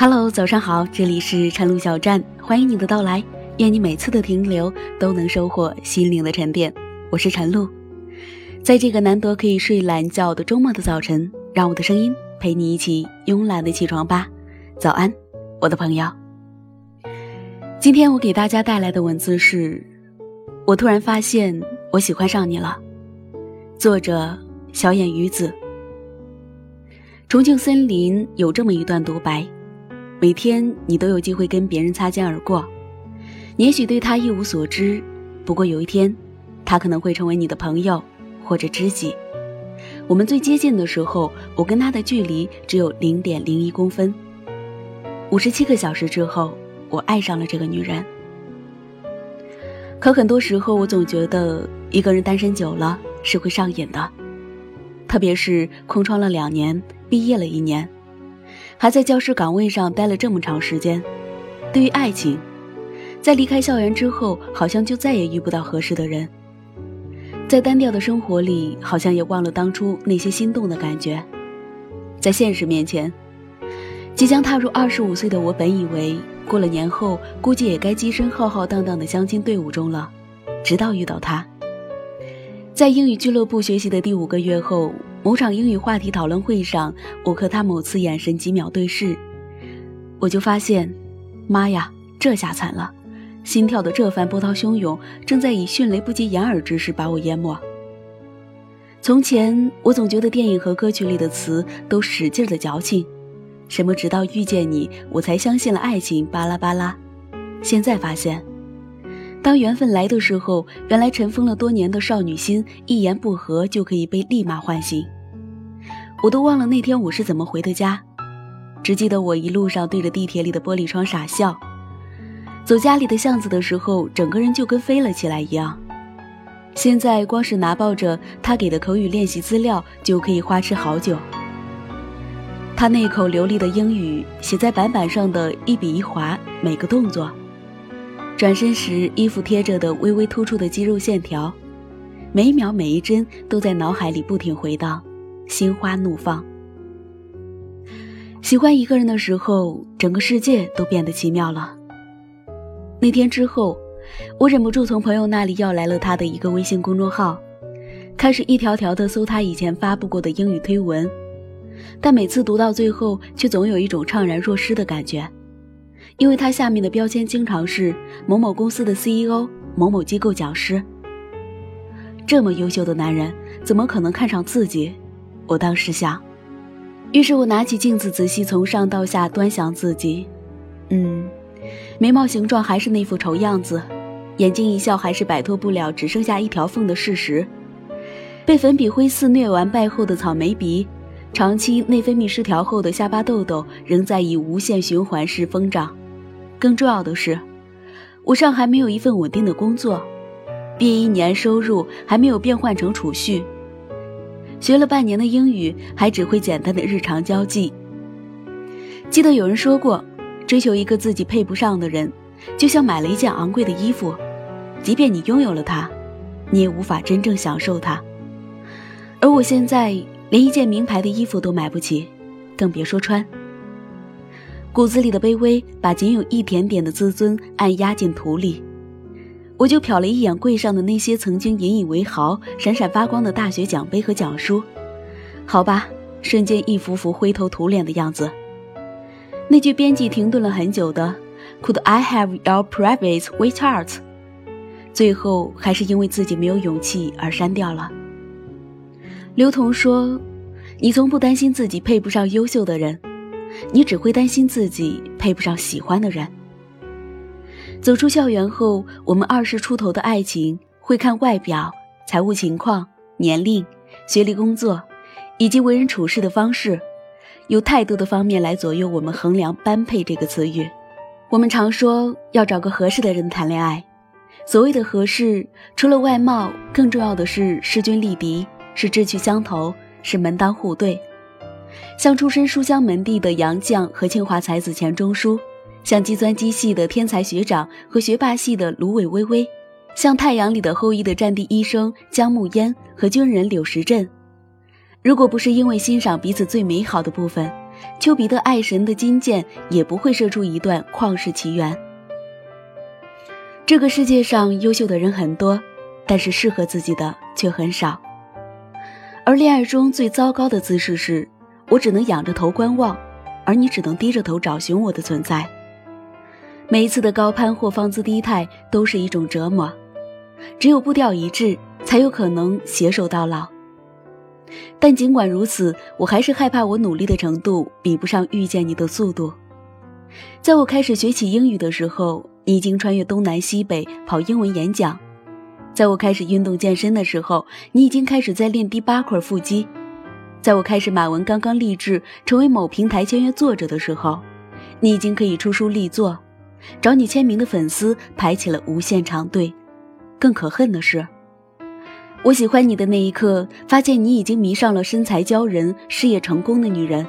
Hello，早上好，这里是晨露小站，欢迎你的到来。愿你每次的停留都能收获心灵的沉淀。我是晨露，在这个难得可以睡懒觉的周末的早晨，让我的声音陪你一起慵懒的起床吧。早安，我的朋友。今天我给大家带来的文字是：我突然发现我喜欢上你了。作者：小眼鱼子。重庆森林有这么一段独白：每天你都有机会跟别人擦肩而过，你也许对他一无所知，不过有一天，他可能会成为你的朋友或者知己。我们最接近的时候，我跟他的距离只有零点零一公分。五十七个小时之后，我爱上了这个女人。可很多时候，我总觉得一个人单身久了。是会上瘾的，特别是空窗了两年，毕业了一年，还在教师岗位上待了这么长时间。对于爱情，在离开校园之后，好像就再也遇不到合适的人。在单调的生活里，好像也忘了当初那些心动的感觉。在现实面前，即将踏入二十五岁的我，本以为过了年后，估计也该跻身浩浩荡荡的相亲队伍中了，直到遇到他。在英语俱乐部学习的第五个月后，某场英语话题讨论会上，我和他某次眼神几秒对视，我就发现，妈呀，这下惨了！心跳的这番波涛汹涌，正在以迅雷不及掩耳之势把我淹没。从前，我总觉得电影和歌曲里的词都使劲的矫情，什么直到遇见你，我才相信了爱情，巴拉巴拉。现在发现。当缘分来的时候，原来尘封了多年的少女心，一言不合就可以被立马唤醒。我都忘了那天我是怎么回的家，只记得我一路上对着地铁里的玻璃窗傻笑。走家里的巷子的时候，整个人就跟飞了起来一样。现在光是拿抱着他给的口语练习资料，就可以花痴好久。他那口流利的英语写在板板上的一笔一划，每个动作。转身时，衣服贴着的微微突出的肌肉线条，每一秒每一帧都在脑海里不停回荡，心花怒放。喜欢一个人的时候，整个世界都变得奇妙了。那天之后，我忍不住从朋友那里要来了他的一个微信公众号，开始一条条的搜他以前发布过的英语推文，但每次读到最后，却总有一种怅然若失的感觉。因为他下面的标签经常是某某公司的 CEO、某某机构讲师。这么优秀的男人，怎么可能看上自己？我当时想。于是我拿起镜子，仔细从上到下端详自己。嗯，眉毛形状还是那副丑样子，眼睛一笑还是摆脱不了只剩下一条缝的事实。被粉笔灰肆虐完败后的草莓鼻，长期内分泌失调后的下巴痘痘，仍在以无限循环式疯长。更重要的是，我尚还没有一份稳定的工作，毕业一年收入还没有变换成储蓄。学了半年的英语，还只会简单的日常交际。记得有人说过，追求一个自己配不上的人，就像买了一件昂贵的衣服，即便你拥有了它，你也无法真正享受它。而我现在连一件名牌的衣服都买不起，更别说穿。骨子里的卑微，把仅有一点点的自尊按压进土里。我就瞟了一眼柜上的那些曾经引以为豪、闪闪发光的大学奖杯和奖书，好吧，瞬间一幅幅灰头土脸的样子。那句编辑停顿了很久的 “Could I have your private WeChat？” 最后还是因为自己没有勇气而删掉了。刘同说：“你从不担心自己配不上优秀的人。”你只会担心自己配不上喜欢的人。走出校园后，我们二十出头的爱情会看外表、财务情况、年龄、学历、工作，以及为人处事的方式，有太多的方面来左右我们衡量“般配”这个词语。我们常说要找个合适的人谈恋爱，所谓的合适，除了外貌，更重要的是势均力敌，是志趣相投，是门当户对。像出身书香门第的杨绛和清华才子钱钟书，像计算机系的天才学长和学霸系的芦苇微微，像太阳里的后裔的战地医生姜暮烟和军人柳时镇。如果不是因为欣赏彼此最美好的部分，丘比特爱神的金箭也不会射出一段旷世奇缘。这个世界上优秀的人很多，但是适合自己的却很少。而恋爱中最糟糕的姿势是，我只能仰着头观望，而你只能低着头找寻我的存在。每一次的高攀或放姿低态都是一种折磨，只有步调一致，才有可能携手到老。但尽管如此，我还是害怕我努力的程度比不上遇见你的速度。在我开始学起英语的时候。你已经穿越东南西北跑英文演讲，在我开始运动健身的时候，你已经开始在练第八块腹肌；在我开始马文刚刚立志成为某平台签约作者的时候，你已经可以出书立作，找你签名的粉丝排起了无限长队。更可恨的是，我喜欢你的那一刻，发现你已经迷上了身材骄人、事业成功的女人。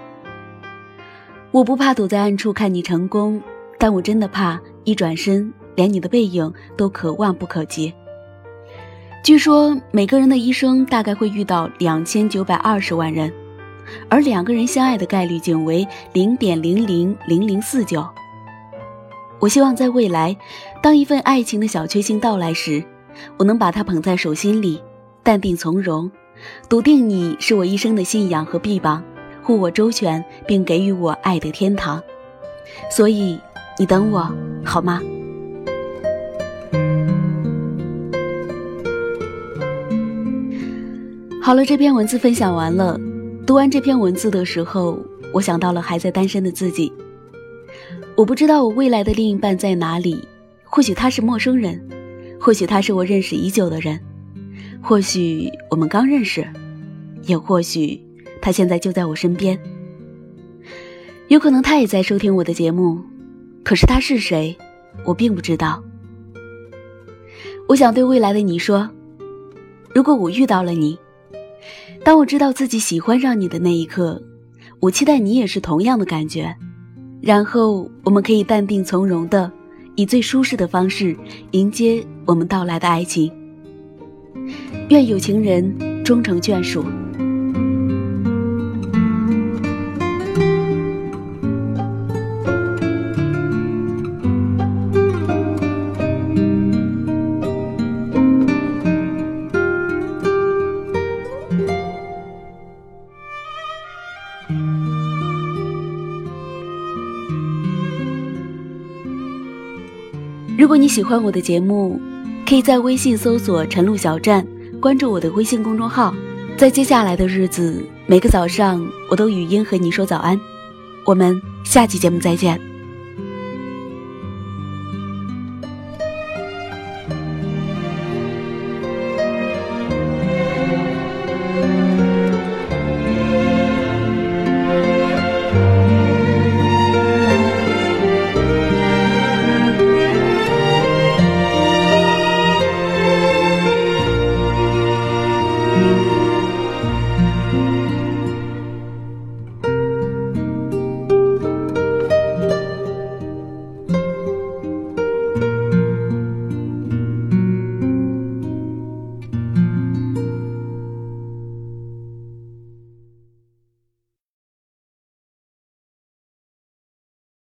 我不怕躲在暗处看你成功。但我真的怕一转身，连你的背影都可望不可及。据说每个人的一生大概会遇到两千九百二十万人，而两个人相爱的概率仅为零点零零零零四九。我希望在未来，当一份爱情的小确幸到来时，我能把它捧在手心里，淡定从容，笃定你是我一生的信仰和臂膀，护我周全，并给予我爱的天堂。所以。你等我好吗？好了，这篇文字分享完了。读完这篇文字的时候，我想到了还在单身的自己。我不知道我未来的另一半在哪里，或许他是陌生人，或许他是我认识已久的人，或许我们刚认识，也或许他现在就在我身边。有可能他也在收听我的节目。可是他是谁，我并不知道。我想对未来的你说，如果我遇到了你，当我知道自己喜欢上你的那一刻，我期待你也是同样的感觉，然后我们可以淡定从容的，以最舒适的方式迎接我们到来的爱情。愿有情人终成眷属。如果你喜欢我的节目，可以在微信搜索“陈露小站”，关注我的微信公众号。在接下来的日子，每个早上我都语音和你说早安。我们下期节目再见。